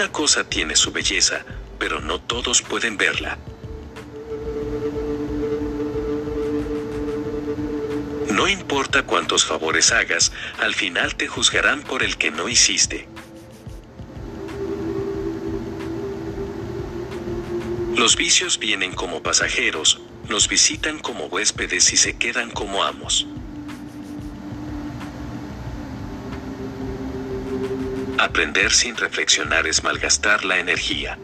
Cada cosa tiene su belleza, pero no todos pueden verla. No importa cuántos favores hagas, al final te juzgarán por el que no hiciste. Los vicios vienen como pasajeros, nos visitan como huéspedes y se quedan como amos. Aprender sin reflexionar es malgastar la energía.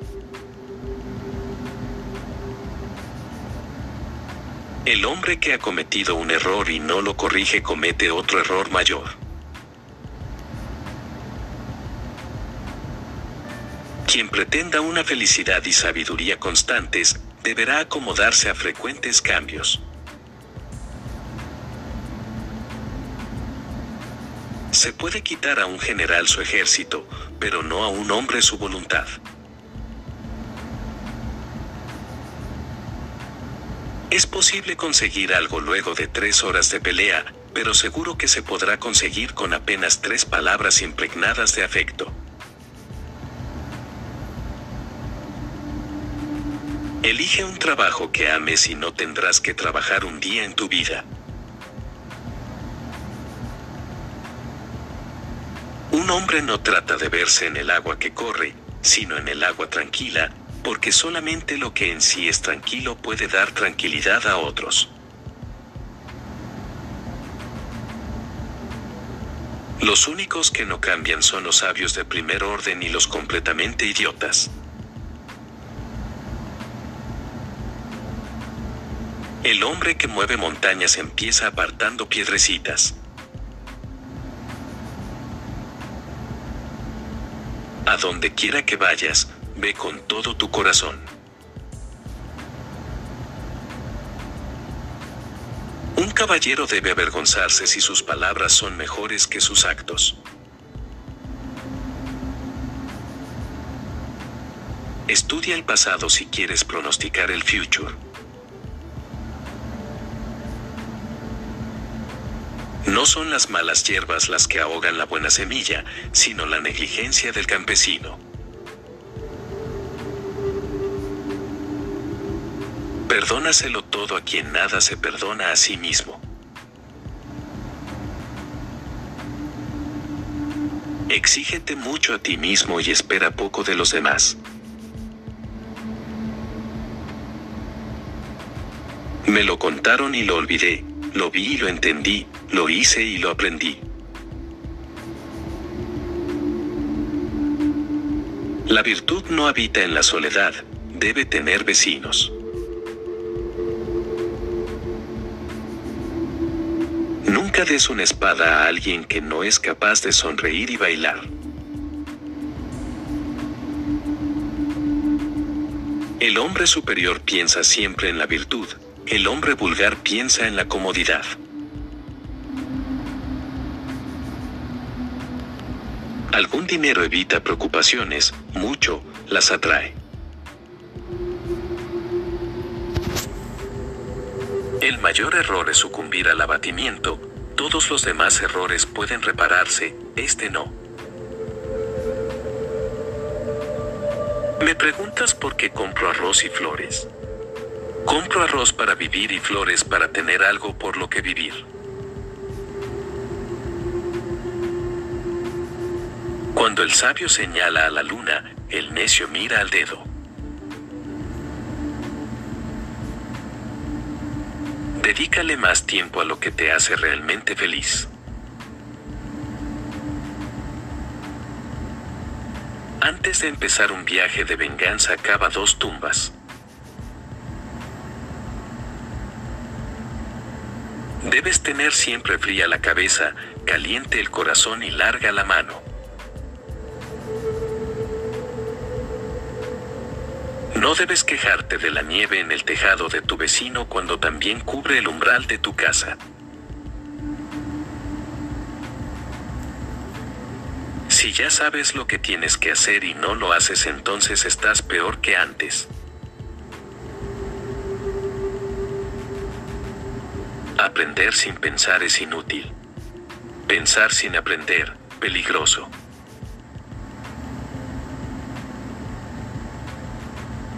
El hombre que ha cometido un error y no lo corrige comete otro error mayor. Quien pretenda una felicidad y sabiduría constantes, deberá acomodarse a frecuentes cambios. Se puede quitar a un general su ejército, pero no a un hombre su voluntad. Es posible conseguir algo luego de tres horas de pelea, pero seguro que se podrá conseguir con apenas tres palabras impregnadas de afecto. Elige un trabajo que ames y no tendrás que trabajar un día en tu vida. Un hombre no trata de verse en el agua que corre, sino en el agua tranquila, porque solamente lo que en sí es tranquilo puede dar tranquilidad a otros. Los únicos que no cambian son los sabios de primer orden y los completamente idiotas. El hombre que mueve montañas empieza apartando piedrecitas. A donde quiera que vayas, ve con todo tu corazón. Un caballero debe avergonzarse si sus palabras son mejores que sus actos. Estudia el pasado si quieres pronosticar el future. No son las malas hierbas las que ahogan la buena semilla, sino la negligencia del campesino. Perdónaselo todo a quien nada se perdona a sí mismo. Exígete mucho a ti mismo y espera poco de los demás. Me lo contaron y lo olvidé, lo vi y lo entendí, lo hice y lo aprendí. La virtud no habita en la soledad, debe tener vecinos. Nunca des una espada a alguien que no es capaz de sonreír y bailar. El hombre superior piensa siempre en la virtud, el hombre vulgar piensa en la comodidad. Algún dinero evita preocupaciones, mucho las atrae. El mayor error es sucumbir al abatimiento, todos los demás errores pueden repararse, este no. ¿Me preguntas por qué compro arroz y flores? Compro arroz para vivir y flores para tener algo por lo que vivir. Cuando el sabio señala a la luna, el necio mira al dedo. Dedícale más tiempo a lo que te hace realmente feliz. Antes de empezar un viaje de venganza cava dos tumbas. Debes tener siempre fría la cabeza, caliente el corazón y larga la mano. No debes quejarte de la nieve en el tejado de tu vecino cuando también cubre el umbral de tu casa. Si ya sabes lo que tienes que hacer y no lo haces entonces estás peor que antes. Aprender sin pensar es inútil. Pensar sin aprender, peligroso.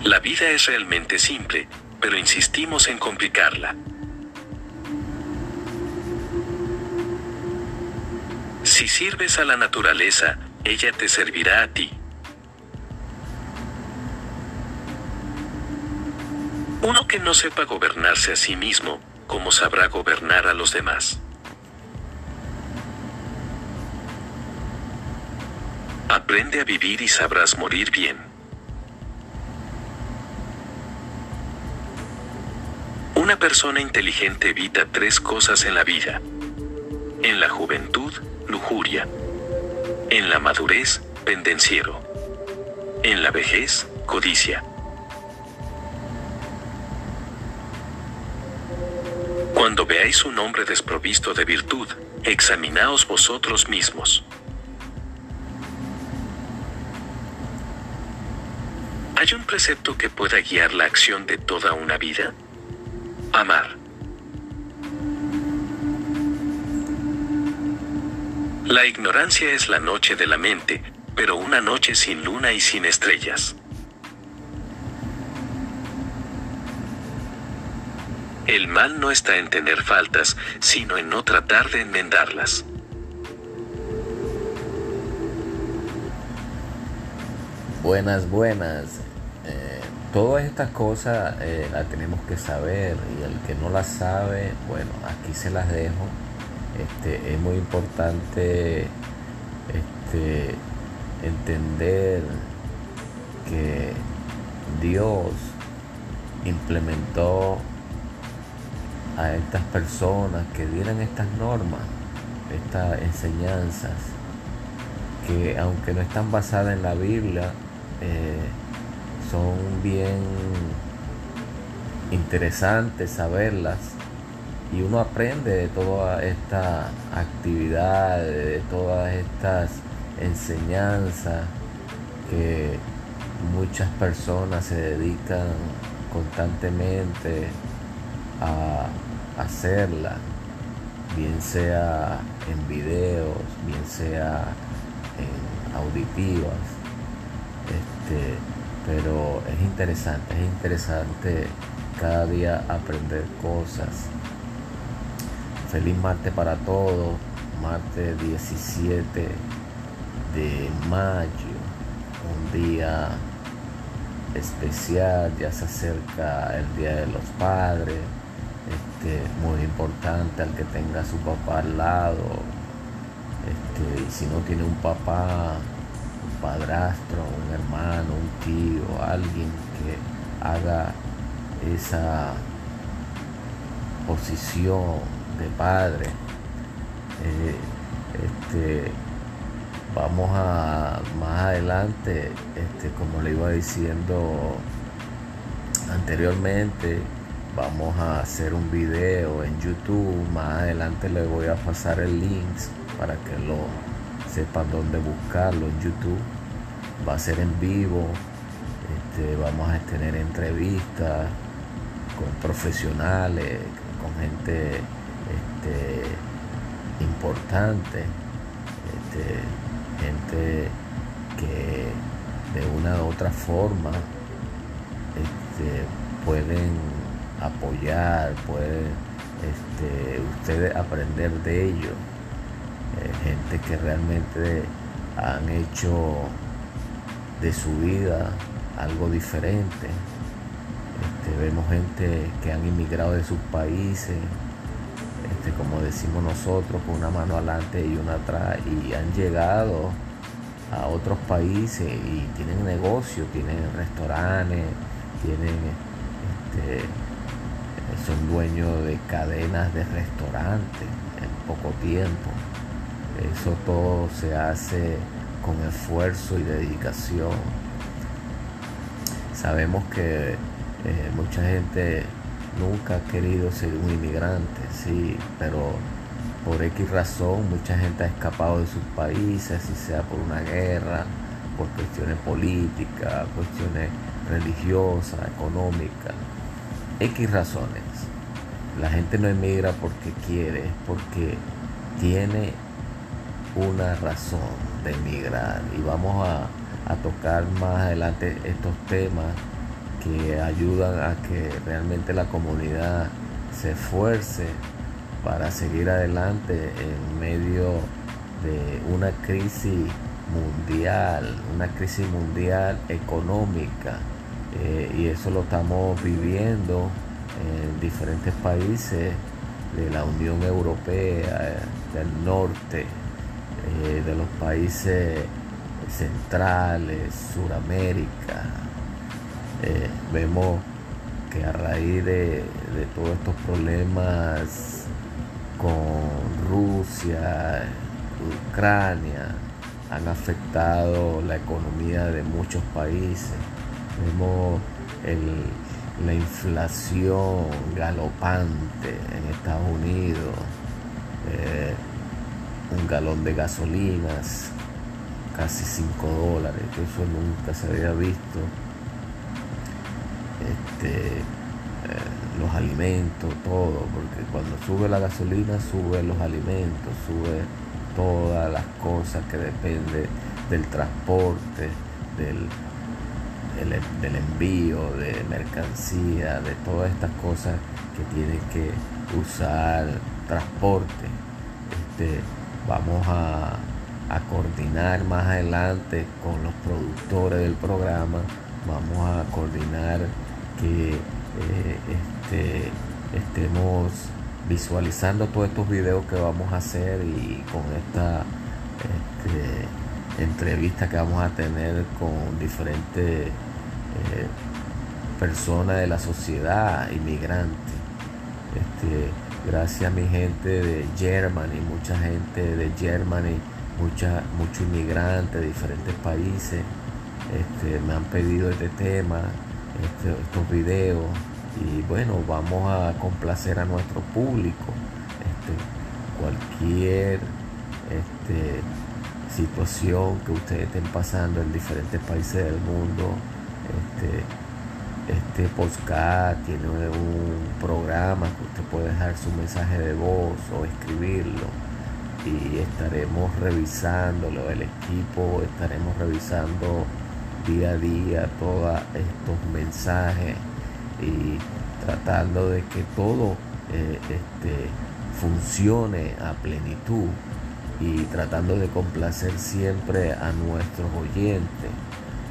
La vida es realmente simple, pero insistimos en complicarla. Si sirves a la naturaleza, ella te servirá a ti. Uno que no sepa gobernarse a sí mismo, ¿cómo sabrá gobernar a los demás? Aprende a vivir y sabrás morir bien. Una persona inteligente evita tres cosas en la vida. En la juventud, lujuria. En la madurez, pendenciero. En la vejez, codicia. Cuando veáis un hombre desprovisto de virtud, examinaos vosotros mismos. ¿Hay un precepto que pueda guiar la acción de toda una vida? Amar. La ignorancia es la noche de la mente, pero una noche sin luna y sin estrellas. El mal no está en tener faltas, sino en no tratar de enmendarlas. Buenas, buenas. Todas estas cosas eh, las tenemos que saber y el que no las sabe, bueno, aquí se las dejo. Este, es muy importante este, entender que Dios implementó a estas personas que dieran estas normas, estas enseñanzas, que aunque no están basadas en la Biblia, eh, son bien interesantes saberlas. Y uno aprende de toda esta actividad, de todas estas enseñanzas que muchas personas se dedican constantemente a hacerla, bien sea en videos, bien sea en auditivas. Este, pero es interesante, es interesante cada día aprender cosas. Feliz martes para todos, martes 17 de mayo, un día especial, ya se acerca el Día de los Padres, este, muy importante al que tenga su papá al lado, este, si no tiene un papá, padrastro, un hermano, un tío, alguien que haga esa posición de padre. Eh, este, vamos a más adelante, este, como le iba diciendo anteriormente, vamos a hacer un video en YouTube. Más adelante le voy a pasar el link para que lo sepan dónde buscarlo en YouTube. Va a ser en vivo. Este, vamos a tener entrevistas con profesionales, con gente este, importante, este, gente que de una u otra forma pueden apoyar, pueden ustedes aprender de ellos eh, gente que realmente han hecho de su vida algo diferente. Este, vemos gente que han inmigrado de sus países, este, como decimos nosotros, con una mano adelante y una atrás, y han llegado a otros países y tienen negocios, tienen restaurantes, tienen, este, son dueños de cadenas de restaurantes en poco tiempo. Eso todo se hace con esfuerzo y dedicación. Sabemos que eh, mucha gente nunca ha querido ser un inmigrante, sí, pero por X razón mucha gente ha escapado de sus países, si sea por una guerra, por cuestiones políticas, cuestiones religiosas, económicas, X razones. La gente no emigra porque quiere, porque tiene una razón de emigrar y vamos a, tocar más adelante estos temas que ayudan a que realmente la comunidad se esfuerce para seguir adelante en medio de una crisis mundial, una crisis mundial económica. Eh, y eso lo estamos viviendo en diferentes países de la Unión Europea, del norte, eh, de los países centrales, Suramérica. Eh, vemos que a raíz de, de todos estos problemas con Rusia, Ucrania, han afectado la economía de muchos países. Vemos la inflación galopante en Estados Unidos, eh, un galón de gasolinas, casi 5 dólares, eso nunca se había visto. Este, eh, los alimentos, todo, porque cuando sube la gasolina, sube los alimentos, sube todas las cosas que dependen del transporte, del, del, envío de mercancía, de todas estas cosas que tienen que usar transporte. Este, vamos a, coordinar más adelante con los productores del programa, vamos a coordinar que eh, este, estemos visualizando todos estos videos que vamos a hacer y con esta este, entrevista que vamos a tener con diferentes eh, personas de la sociedad, inmigrantes. Este, gracias a mi gente de Germany, mucha gente de Germany, mucha, muchos inmigrantes de diferentes países. Este, me han pedido este tema, este, estos videos y bueno, vamos a complacer a nuestro público. Este, cualquier este, situación que ustedes estén pasando en diferentes países del mundo, este, este podcast tiene un programa que usted puede dejar su mensaje de voz o escribirlo y estaremos revisándolo, el equipo estaremos revisando día a día todos estos mensajes y tratando de que todo eh, este, funcione a plenitud y tratando de complacer siempre a nuestros oyentes.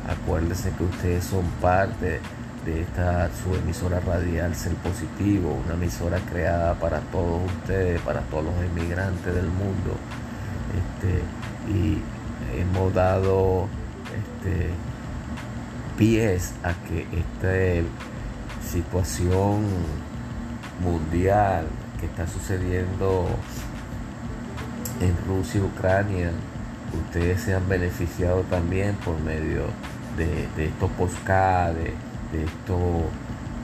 Acuérdense que ustedes son parte de esta su emisora radial Ser Positivo, una emisora creada para todos ustedes, para todos los inmigrantes del mundo. Este, y hemos dado este, pies a que este situación mundial que está sucediendo en Rusia y Ucrania, ustedes se han beneficiado también por medio de, estos podcasts, de, estos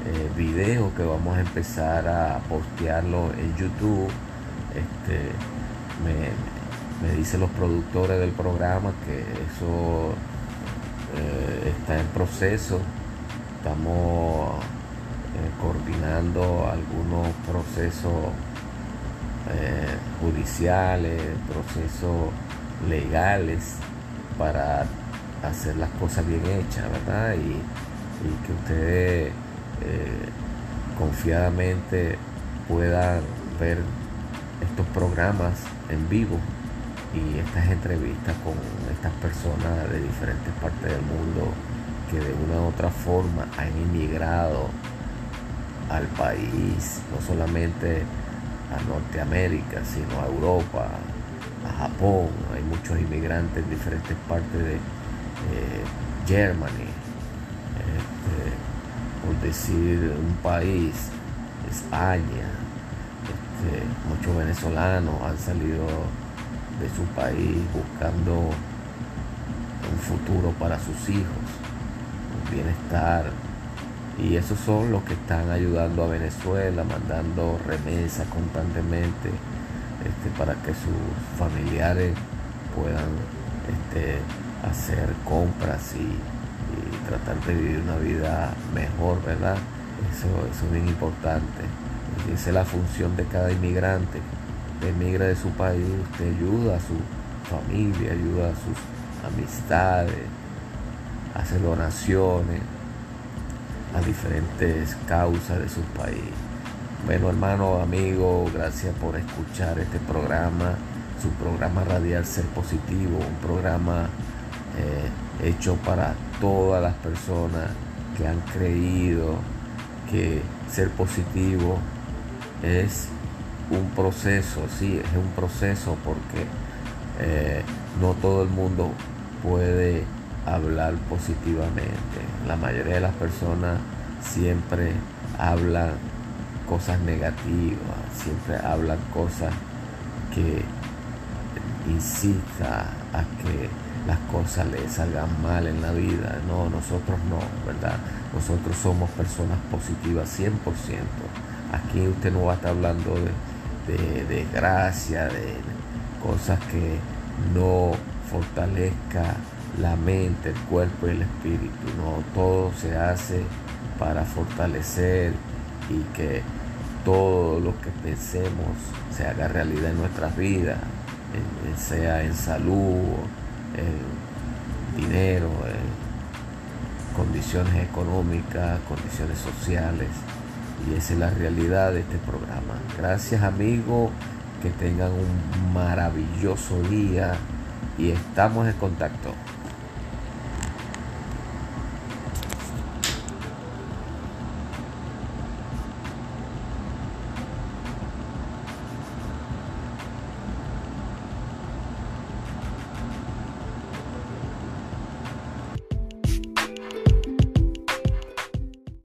eh, videos que vamos a empezar a postearlo en YouTube. Este, me, me dicen los productores del programa que eso eh, está en proceso. Estamos eh, coordinando algunos procesos eh, judiciales, procesos legales para hacer las cosas bien hechas, ¿verdad? Y, que ustedes eh, confiadamente puedan ver estos programas en vivo y estas entrevistas con estas personas de diferentes partes del mundo que de una u otra forma han inmigrado al país, no solamente a Norteamérica, sino a Europa, a Japón. Hay muchos inmigrantes en diferentes partes de Germany, este, por decir un país, España. Este, muchos venezolanos han salido de su país buscando un futuro para sus hijos, un bienestar y esos son los que están ayudando a Venezuela, mandando remesas constantemente este, para que sus familiares puedan este, hacer compras y, tratar de vivir una vida mejor, ¿verdad? Eso, es bien importante. esa es la función de cada inmigrante. Usted emigra de su país, usted ayuda a su familia, ayuda a sus amistades, hace donaciones a diferentes causas de su país. Bueno, hermano, amigo, gracias por escuchar este programa, su programa radial Ser Positivo, un programa eh, hecho para todas las personas que han creído que ser positivo es un proceso, sí, es un proceso porque eh, no todo el mundo puede hablar positivamente. La mayoría de las personas siempre hablan cosas negativas, siempre hablan cosas que incitan a que las cosas les salgan mal en la vida. No, nosotros no, ¿verdad? Nosotros somos personas positivas 100%. Aquí usted no va a estar hablando de, de desgracia, de cosas que no fortalezca la mente, el cuerpo y el espíritu. No, todo se hace para fortalecer y que todo lo que pensemos se haga realidad en nuestras vidas, sea en salud, en dinero, en condiciones económicas, condiciones sociales. Y esa es la realidad de este programa. Gracias amigos, que tengan un maravilloso día y estamos en contacto.